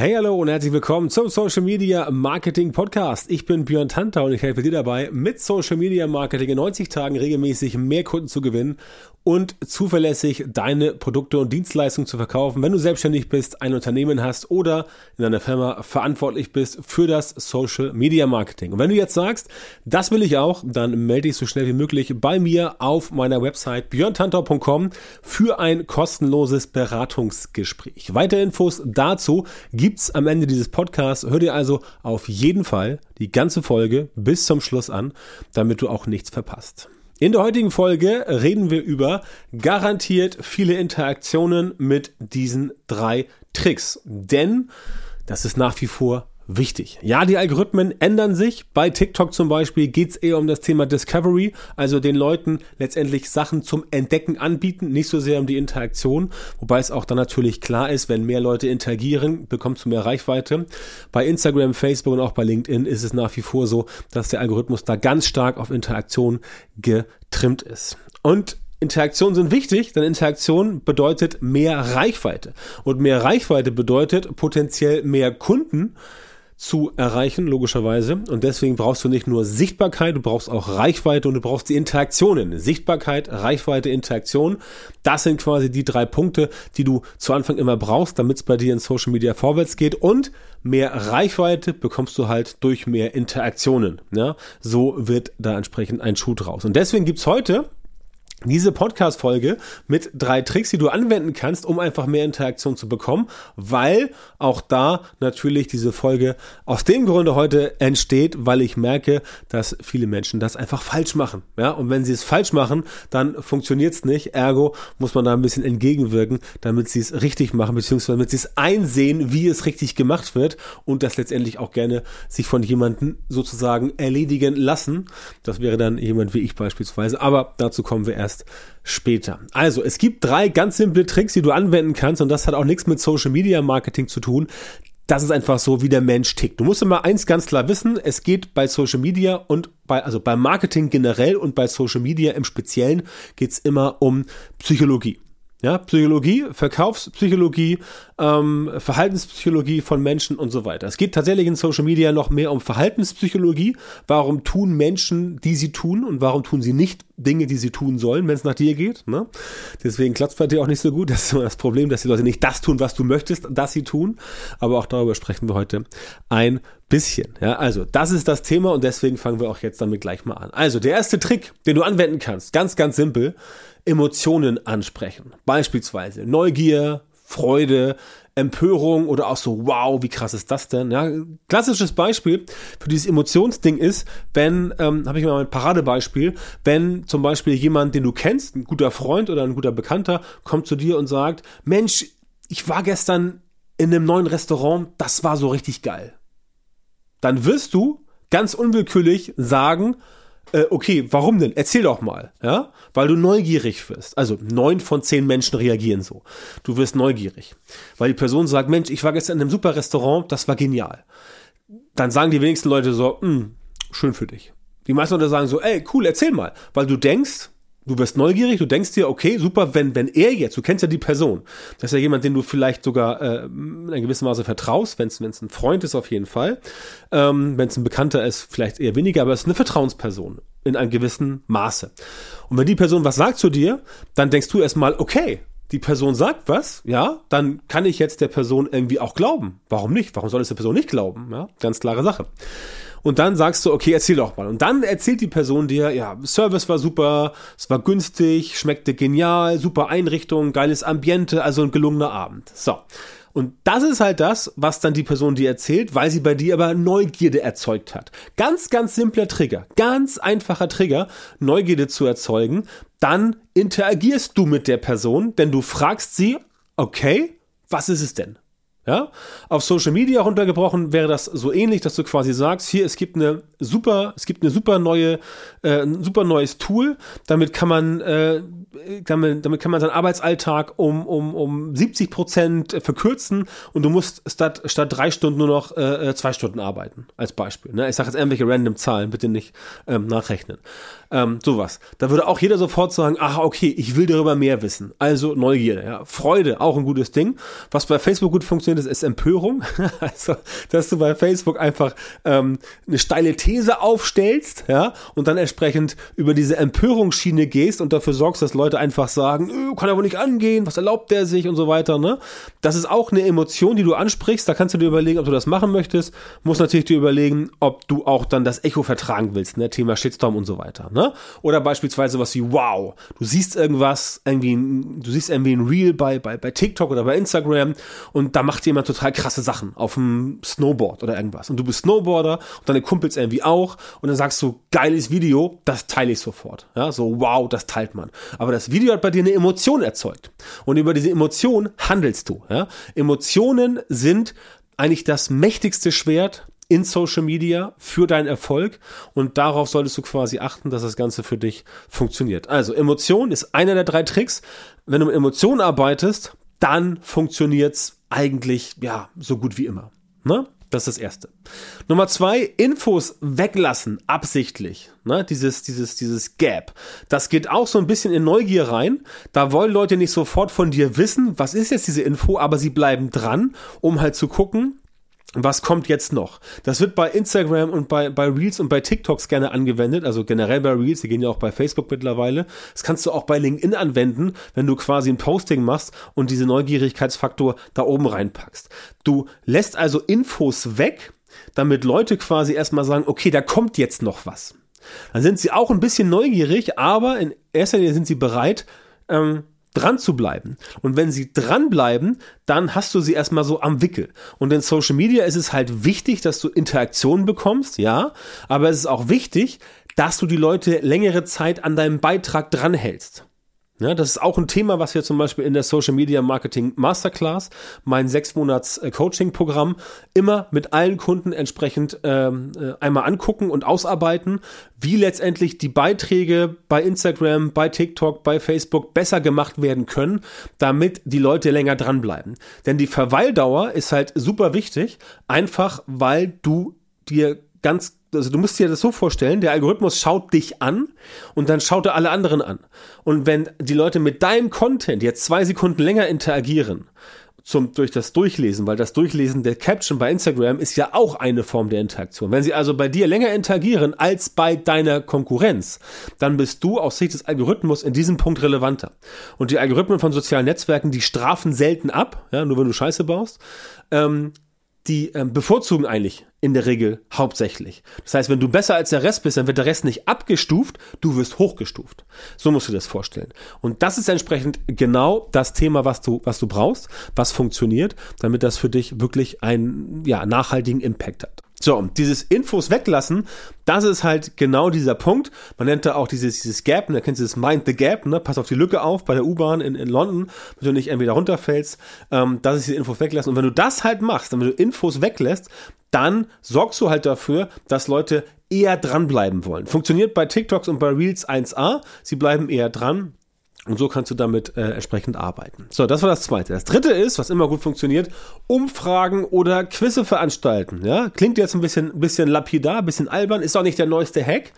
Hey, hallo und herzlich willkommen zum Social Media Marketing Podcast. Ich bin Björn Tanta und ich helfe dir dabei, mit Social Media Marketing in 90 Tagen regelmäßig mehr Kunden zu gewinnen und zuverlässig deine Produkte und Dienstleistungen zu verkaufen, wenn du selbstständig bist, ein Unternehmen hast oder in deiner Firma verantwortlich bist für das Social Media Marketing. Und wenn du jetzt sagst, das will ich auch, dann melde dich so schnell wie möglich bei mir auf meiner Website björntantau.com für ein kostenloses Beratungsgespräch. Weitere Infos dazu gibt's am Ende dieses Podcasts. Hör dir also auf jeden Fall die ganze Folge bis zum Schluss an, damit du auch nichts verpasst. In der heutigen Folge reden wir über garantiert viele Interaktionen mit diesen drei Tricks. Denn das ist nach wie vor wichtig. Ja, die Algorithmen ändern sich. Bei TikTok zum Beispiel geht es eher um das Thema Discovery, also den Leuten letztendlich Sachen zum Entdecken anbieten, nicht so sehr um die Interaktion, wobei es auch dann natürlich klar ist, wenn mehr Leute interagieren, bekommst du mehr Reichweite. Bei Instagram, Facebook und auch bei LinkedIn ist es nach wie vor so, dass der Algorithmus da ganz stark auf Interaktion getrimmt ist. Und Interaktionen sind wichtig, denn Interaktion bedeutet mehr Reichweite. Und mehr Reichweite bedeutet potenziell mehr Kunden, zu erreichen, logischerweise. Und deswegen brauchst du nicht nur Sichtbarkeit, du brauchst auch Reichweite und du brauchst die Interaktionen. Sichtbarkeit, Reichweite, Interaktion. Das sind quasi die drei Punkte, die du zu Anfang immer brauchst, damit es bei dir in Social Media vorwärts geht. Und mehr Reichweite bekommst du halt durch mehr Interaktionen. Ja, so wird da entsprechend ein Schuh draus. Und deswegen gibt's heute diese Podcast-Folge mit drei Tricks, die du anwenden kannst, um einfach mehr Interaktion zu bekommen, weil auch da natürlich diese Folge aus dem Grunde heute entsteht, weil ich merke, dass viele Menschen das einfach falsch machen. Ja, und wenn sie es falsch machen, dann funktioniert es nicht. Ergo muss man da ein bisschen entgegenwirken, damit sie es richtig machen, beziehungsweise damit sie es einsehen, wie es richtig gemacht wird und das letztendlich auch gerne sich von jemandem sozusagen erledigen lassen. Das wäre dann jemand wie ich beispielsweise. Aber dazu kommen wir erst erst später. Also, es gibt drei ganz simple Tricks, die du anwenden kannst und das hat auch nichts mit Social Media Marketing zu tun. Das ist einfach so, wie der Mensch tickt. Du musst immer eins ganz klar wissen, es geht bei Social Media und bei, also bei Marketing generell und bei Social Media im Speziellen geht es immer um Psychologie. Ja, Psychologie, Verkaufspsychologie, ähm, Verhaltenspsychologie von Menschen und so weiter. Es geht tatsächlich in Social Media noch mehr um Verhaltenspsychologie. Warum tun Menschen, die sie tun und warum tun sie nicht Dinge, die sie tun sollen, wenn es nach dir geht? Ne? Deswegen klappt bei dir auch nicht so gut. Das ist immer das Problem, dass die Leute nicht das tun, was du möchtest, dass sie tun. Aber auch darüber sprechen wir heute ein bisschen. Ja, also das ist das Thema und deswegen fangen wir auch jetzt damit gleich mal an. Also der erste Trick, den du anwenden kannst, ganz, ganz simpel, Emotionen ansprechen. Beispielsweise Neugier, Freude, Empörung oder auch so, wow, wie krass ist das denn? Ja, klassisches Beispiel für dieses Emotionsding ist, wenn, ähm, habe ich mal ein Paradebeispiel, wenn zum Beispiel jemand, den du kennst, ein guter Freund oder ein guter Bekannter, kommt zu dir und sagt, Mensch, ich war gestern in einem neuen Restaurant, das war so richtig geil. Dann wirst du ganz unwillkürlich sagen, äh, okay, warum denn? Erzähl doch mal, ja? Weil du neugierig wirst. Also neun von zehn Menschen reagieren so. Du wirst neugierig. Weil die Person sagt, Mensch, ich war gestern in einem super Restaurant, das war genial. Dann sagen die wenigsten Leute so, hm, schön für dich. Die meisten Leute sagen so, ey, cool, erzähl mal. Weil du denkst, du wirst neugierig, du denkst dir, okay, super, wenn, wenn er jetzt, du kennst ja die Person, das ist ja jemand, den du vielleicht sogar äh, in einem gewissen Maße vertraust, wenn es ein Freund ist auf jeden Fall, ähm, wenn es ein Bekannter ist, vielleicht eher weniger, aber es ist eine Vertrauensperson in einem gewissen Maße. Und wenn die Person was sagt zu dir, dann denkst du erstmal, okay, die Person sagt was, ja, dann kann ich jetzt der Person irgendwie auch glauben. Warum nicht? Warum soll es der Person nicht glauben? Ja, ganz klare Sache. Und dann sagst du, okay, erzähl doch mal. Und dann erzählt die Person dir, ja, Service war super, es war günstig, schmeckte genial, super Einrichtung, geiles Ambiente, also ein gelungener Abend. So. Und das ist halt das, was dann die Person dir erzählt, weil sie bei dir aber Neugierde erzeugt hat. Ganz, ganz simpler Trigger, ganz einfacher Trigger, Neugierde zu erzeugen. Dann interagierst du mit der Person, denn du fragst sie, okay, was ist es denn? Ja? Auf Social Media runtergebrochen wäre das so ähnlich, dass du quasi sagst, hier, es gibt eine super, es gibt eine super neue, äh, ein super neues Tool, damit kann man, äh, damit, damit kann man seinen Arbeitsalltag um, um, um 70 Prozent verkürzen und du musst statt, statt drei Stunden nur noch äh, äh zwei Stunden arbeiten, als Beispiel. Ne? Ich sage jetzt irgendwelche random Zahlen, bitte nicht ähm, nachrechnen. Ähm, sowas. Da würde auch jeder sofort sagen, ach, okay, ich will darüber mehr wissen. Also Neugierde, ja. Freude, auch ein gutes Ding. Was bei Facebook gut funktioniert, das ist Empörung. also, dass du bei Facebook einfach ähm, eine steile These aufstellst, ja, und dann entsprechend über diese Empörungsschiene gehst und dafür sorgst, dass Leute einfach sagen, äh, kann aber nicht angehen, was erlaubt der sich und so weiter, ne? Das ist auch eine Emotion, die du ansprichst. Da kannst du dir überlegen, ob du das machen möchtest. Muss natürlich dir überlegen, ob du auch dann das Echo vertragen willst, ne? Thema Shitstorm und so weiter, ne? Oder beispielsweise was wie, wow, du siehst irgendwas, irgendwie, du siehst irgendwie ein Reel bei, bei, bei TikTok oder bei Instagram und da macht jemand total krasse Sachen auf dem Snowboard oder irgendwas. Und du bist Snowboarder und deine Kumpels irgendwie auch und dann sagst du, geiles Video, das teile ich sofort. Ja, so wow, das teilt man. Aber das Video hat bei dir eine Emotion erzeugt. Und über diese Emotion handelst du. Ja? Emotionen sind eigentlich das mächtigste Schwert in Social Media für deinen Erfolg und darauf solltest du quasi achten, dass das Ganze für dich funktioniert. Also Emotion ist einer der drei Tricks. Wenn du mit Emotionen arbeitest, dann funktioniert's eigentlich ja so gut wie immer. Ne? Das ist das erste. Nummer zwei, Infos weglassen, absichtlich. Ne? Dieses, dieses, dieses Gap. Das geht auch so ein bisschen in Neugier rein. Da wollen Leute nicht sofort von dir wissen, was ist jetzt diese Info, aber sie bleiben dran, um halt zu gucken, was kommt jetzt noch? Das wird bei Instagram und bei, bei Reels und bei TikToks gerne angewendet, also generell bei Reels, die gehen ja auch bei Facebook mittlerweile. Das kannst du auch bei LinkedIn anwenden, wenn du quasi ein Posting machst und diese Neugierigkeitsfaktor da oben reinpackst. Du lässt also Infos weg, damit Leute quasi erstmal sagen, okay, da kommt jetzt noch was. Dann sind sie auch ein bisschen neugierig, aber in erster Linie sind sie bereit, ähm, dran zu bleiben. Und wenn sie dranbleiben, dann hast du sie erstmal so am Wickel. Und in Social Media ist es halt wichtig, dass du Interaktionen bekommst, ja, aber es ist auch wichtig, dass du die Leute längere Zeit an deinem Beitrag dranhältst. Ja, das ist auch ein Thema, was wir zum Beispiel in der Social Media Marketing Masterclass, mein sechs Monats äh, Coaching Programm, immer mit allen Kunden entsprechend ähm, äh, einmal angucken und ausarbeiten, wie letztendlich die Beiträge bei Instagram, bei TikTok, bei Facebook besser gemacht werden können, damit die Leute länger dranbleiben. Denn die Verweildauer ist halt super wichtig, einfach weil du dir ganz also du musst dir das so vorstellen, der Algorithmus schaut dich an und dann schaut er alle anderen an. Und wenn die Leute mit deinem Content jetzt zwei Sekunden länger interagieren, zum, durch das Durchlesen, weil das Durchlesen der Caption bei Instagram ist ja auch eine Form der Interaktion. Wenn sie also bei dir länger interagieren als bei deiner Konkurrenz, dann bist du aus Sicht des Algorithmus in diesem Punkt relevanter. Und die Algorithmen von sozialen Netzwerken, die strafen selten ab, ja, nur wenn du Scheiße baust. Ähm, die ähm, bevorzugen eigentlich in der Regel hauptsächlich. Das heißt, wenn du besser als der Rest bist, dann wird der Rest nicht abgestuft, du wirst hochgestuft. So musst du das vorstellen. Und das ist entsprechend genau das Thema, was du, was du brauchst, was funktioniert, damit das für dich wirklich einen ja, nachhaltigen Impact hat. So, dieses Infos weglassen, das ist halt genau dieser Punkt. Man nennt da auch dieses, dieses Gap, ne, kennst du das Mind the Gap, ne? Pass auf die Lücke auf bei der U-Bahn in, in London, wenn du nicht entweder runterfällst. Ähm, das ist die Infos weglassen. Und wenn du das halt machst, wenn du Infos weglässt, dann sorgst du halt dafür, dass Leute eher dranbleiben wollen. Funktioniert bei TikToks und bei Reels 1a. Sie bleiben eher dran. Und so kannst du damit äh, entsprechend arbeiten. So, das war das zweite. Das dritte ist, was immer gut funktioniert, Umfragen oder Quizze veranstalten. Ja, klingt jetzt ein bisschen, bisschen lapidar, bisschen albern, ist auch nicht der neueste Hack.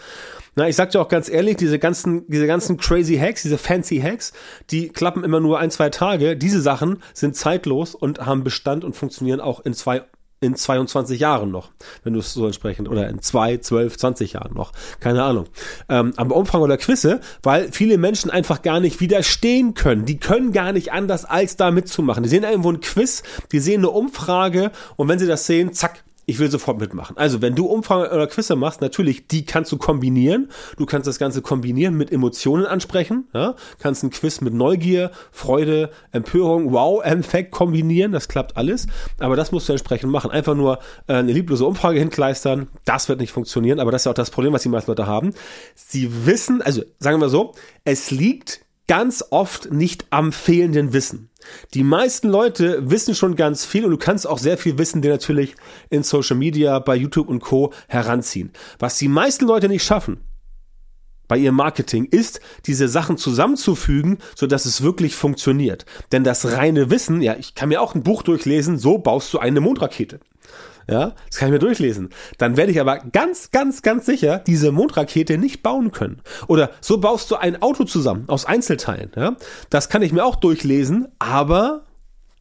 Na, ich sag dir auch ganz ehrlich, diese ganzen, diese ganzen crazy Hacks, diese fancy Hacks, die klappen immer nur ein, zwei Tage. Diese Sachen sind zeitlos und haben Bestand und funktionieren auch in zwei in 22 Jahren noch, wenn du es so entsprechend, oder in zwei, zwölf, 20 Jahren noch, keine Ahnung. Ähm, aber Umfragen oder Quizze, weil viele Menschen einfach gar nicht widerstehen können. Die können gar nicht anders, als da mitzumachen. Die sehen irgendwo ein Quiz, die sehen eine Umfrage und wenn sie das sehen, zack, ich will sofort mitmachen. Also, wenn du Umfragen oder Quizze machst, natürlich, die kannst du kombinieren. Du kannst das Ganze kombinieren mit Emotionen ansprechen. Ja? Kannst ein Quiz mit Neugier, Freude, Empörung, Wow-Effekt kombinieren. Das klappt alles. Aber das musst du entsprechend machen. Einfach nur äh, eine lieblose Umfrage hinkleistern. Das wird nicht funktionieren. Aber das ist ja auch das Problem, was die meisten Leute haben. Sie wissen, also sagen wir so, es liegt ganz oft nicht am fehlenden Wissen. Die meisten Leute wissen schon ganz viel und du kannst auch sehr viel Wissen dir natürlich in Social Media, bei YouTube und Co. heranziehen. Was die meisten Leute nicht schaffen, bei ihrem Marketing ist, diese Sachen zusammenzufügen, so dass es wirklich funktioniert. Denn das reine Wissen, ja, ich kann mir auch ein Buch durchlesen, so baust du eine Mondrakete ja, das kann ich mir durchlesen. Dann werde ich aber ganz, ganz, ganz sicher diese Mondrakete nicht bauen können. Oder so baust du ein Auto zusammen aus Einzelteilen, ja. Das kann ich mir auch durchlesen, aber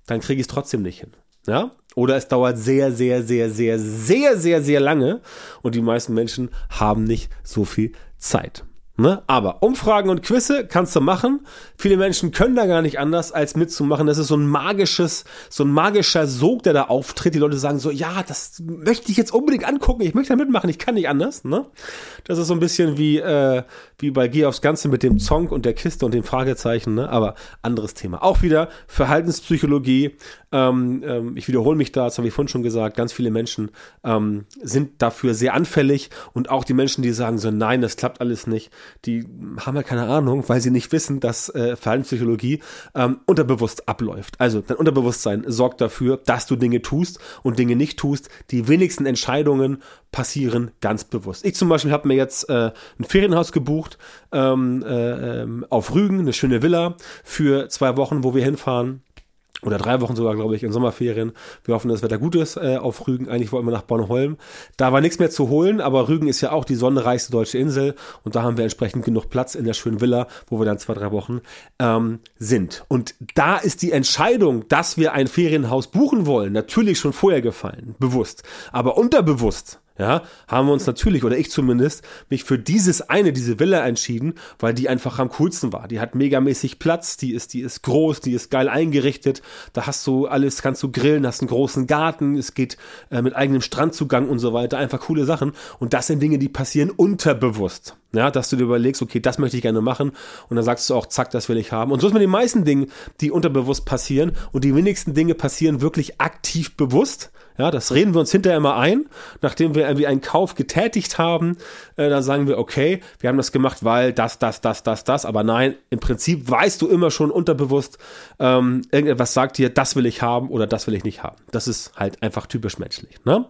dann kriege ich es trotzdem nicht hin. Ja? Oder es dauert sehr, sehr, sehr, sehr, sehr, sehr, sehr lange und die meisten Menschen haben nicht so viel Zeit. Ne? Aber Umfragen und Quizze kannst du machen. Viele Menschen können da gar nicht anders, als mitzumachen. Das ist so ein magisches, so ein magischer Sog, der da auftritt. Die Leute sagen so, ja, das möchte ich jetzt unbedingt angucken. Ich möchte da mitmachen. Ich kann nicht anders. Ne? Das ist so ein bisschen wie, äh, wie bei Geh aufs Ganze mit dem Zong und der Kiste und dem Fragezeichen. Ne? Aber anderes Thema. Auch wieder Verhaltenspsychologie. Ähm, ähm, ich wiederhole mich da, das habe ich vorhin schon gesagt. Ganz viele Menschen ähm, sind dafür sehr anfällig. Und auch die Menschen, die sagen so, nein, das klappt alles nicht die haben ja keine Ahnung, weil sie nicht wissen, dass äh, Verhaltenspsychologie ähm, unterbewusst abläuft. Also dein Unterbewusstsein sorgt dafür, dass du Dinge tust und Dinge nicht tust. Die wenigsten Entscheidungen passieren ganz bewusst. Ich zum Beispiel habe mir jetzt äh, ein Ferienhaus gebucht ähm, äh, ähm, auf Rügen, eine schöne Villa für zwei Wochen, wo wir hinfahren oder drei Wochen sogar, glaube ich, in Sommerferien. Wir hoffen, dass das Wetter gut ist äh, auf Rügen. Eigentlich wollten wir nach Bornholm. Da war nichts mehr zu holen, aber Rügen ist ja auch die sonnenreichste deutsche Insel und da haben wir entsprechend genug Platz in der schönen Villa, wo wir dann zwei, drei Wochen ähm, sind. Und da ist die Entscheidung, dass wir ein Ferienhaus buchen wollen, natürlich schon vorher gefallen, bewusst. Aber unterbewusst ja, haben wir uns natürlich, oder ich zumindest, mich für dieses eine, diese Villa entschieden, weil die einfach am coolsten war. Die hat megamäßig Platz, die ist, die ist groß, die ist geil eingerichtet. Da hast du alles, kannst du grillen, hast einen großen Garten, es geht äh, mit eigenem Strandzugang und so weiter. Einfach coole Sachen. Und das sind Dinge, die passieren unterbewusst. Ja, dass du dir überlegst, okay, das möchte ich gerne machen. Und dann sagst du auch, zack, das will ich haben. Und so ist mit den meisten Dingen, die unterbewusst passieren. Und die wenigsten Dinge passieren wirklich aktiv bewusst. Ja, das reden wir uns hinterher immer ein, nachdem wir irgendwie einen Kauf getätigt haben, äh, dann sagen wir, okay, wir haben das gemacht, weil das, das, das, das, das, aber nein, im Prinzip weißt du immer schon unterbewusst, ähm, irgendetwas sagt dir, das will ich haben oder das will ich nicht haben. Das ist halt einfach typisch menschlich, ne?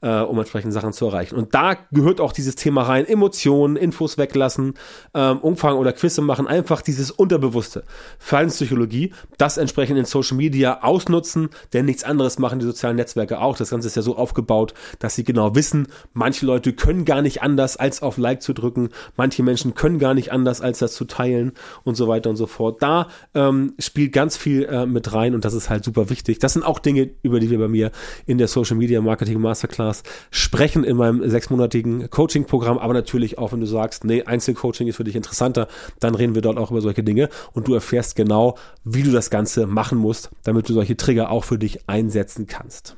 Äh, um entsprechende Sachen zu erreichen. Und da gehört auch dieses Thema rein, Emotionen, Infos weglassen, ähm, Umfang oder Quizze machen, einfach dieses Unterbewusste. Verhaltenspsychologie, das entsprechend in Social Media ausnutzen, denn nichts anderes machen die sozialen Netzwerke auch auch. Das Ganze ist ja so aufgebaut, dass sie genau wissen, manche Leute können gar nicht anders, als auf Like zu drücken. Manche Menschen können gar nicht anders, als das zu teilen und so weiter und so fort. Da ähm, spielt ganz viel äh, mit rein und das ist halt super wichtig. Das sind auch Dinge, über die wir bei mir in der Social Media Marketing Masterclass sprechen in meinem sechsmonatigen Coaching-Programm. Aber natürlich auch, wenn du sagst, nee, Einzelcoaching ist für dich interessanter, dann reden wir dort auch über solche Dinge und du erfährst genau, wie du das Ganze machen musst, damit du solche Trigger auch für dich einsetzen kannst.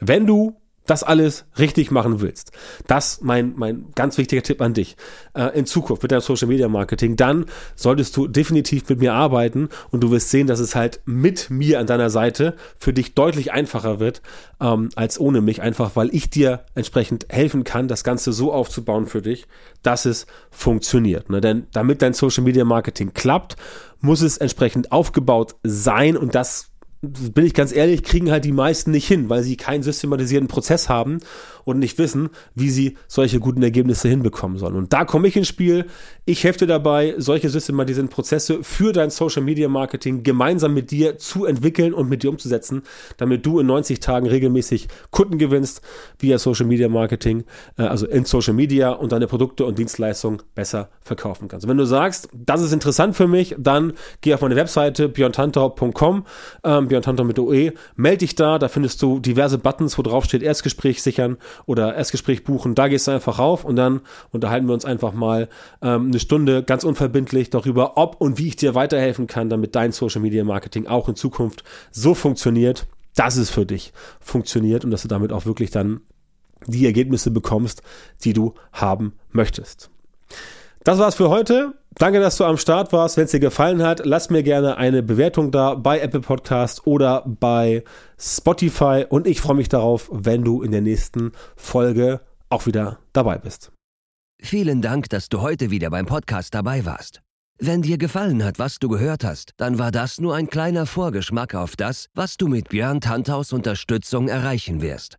Wenn du das alles richtig machen willst, das mein, mein ganz wichtiger Tipp an dich, äh, in Zukunft mit deinem Social Media Marketing, dann solltest du definitiv mit mir arbeiten und du wirst sehen, dass es halt mit mir an deiner Seite für dich deutlich einfacher wird, ähm, als ohne mich, einfach weil ich dir entsprechend helfen kann, das Ganze so aufzubauen für dich, dass es funktioniert. Ne? Denn damit dein Social Media Marketing klappt, muss es entsprechend aufgebaut sein und das bin ich ganz ehrlich, kriegen halt die meisten nicht hin, weil sie keinen systematisierten Prozess haben und nicht wissen, wie sie solche guten Ergebnisse hinbekommen sollen. Und da komme ich ins Spiel. Ich helfe dabei, solche systematisierten Prozesse für dein Social Media Marketing gemeinsam mit dir zu entwickeln und mit dir umzusetzen, damit du in 90 Tagen regelmäßig Kunden gewinnst via Social Media Marketing, äh, also in Social Media und deine Produkte und Dienstleistungen besser verkaufen kannst. Und wenn du sagst, das ist interessant für mich, dann geh auf meine Webseite björntantau.com, björntantau mit OE, melde dich da, da findest du diverse Buttons, wo drauf steht Erstgespräch sichern oder Erstgespräch buchen. Da gehst du einfach rauf und dann unterhalten wir uns einfach mal ähm, eine Stunde ganz unverbindlich darüber, ob und wie ich dir weiterhelfen kann, damit dein Social Media Marketing auch in Zukunft so funktioniert, dass es für dich funktioniert und dass du damit auch wirklich dann die Ergebnisse bekommst, die du haben möchtest. Das war's für heute. Danke, dass du am Start warst. Wenn es dir gefallen hat, lass mir gerne eine Bewertung da bei Apple Podcast oder bei Spotify und ich freue mich darauf, wenn du in der nächsten Folge auch wieder dabei bist. Vielen Dank, dass du heute wieder beim Podcast dabei warst. Wenn dir gefallen hat, was du gehört hast, dann war das nur ein kleiner Vorgeschmack auf das, was du mit Björn Tanthaus Unterstützung erreichen wirst.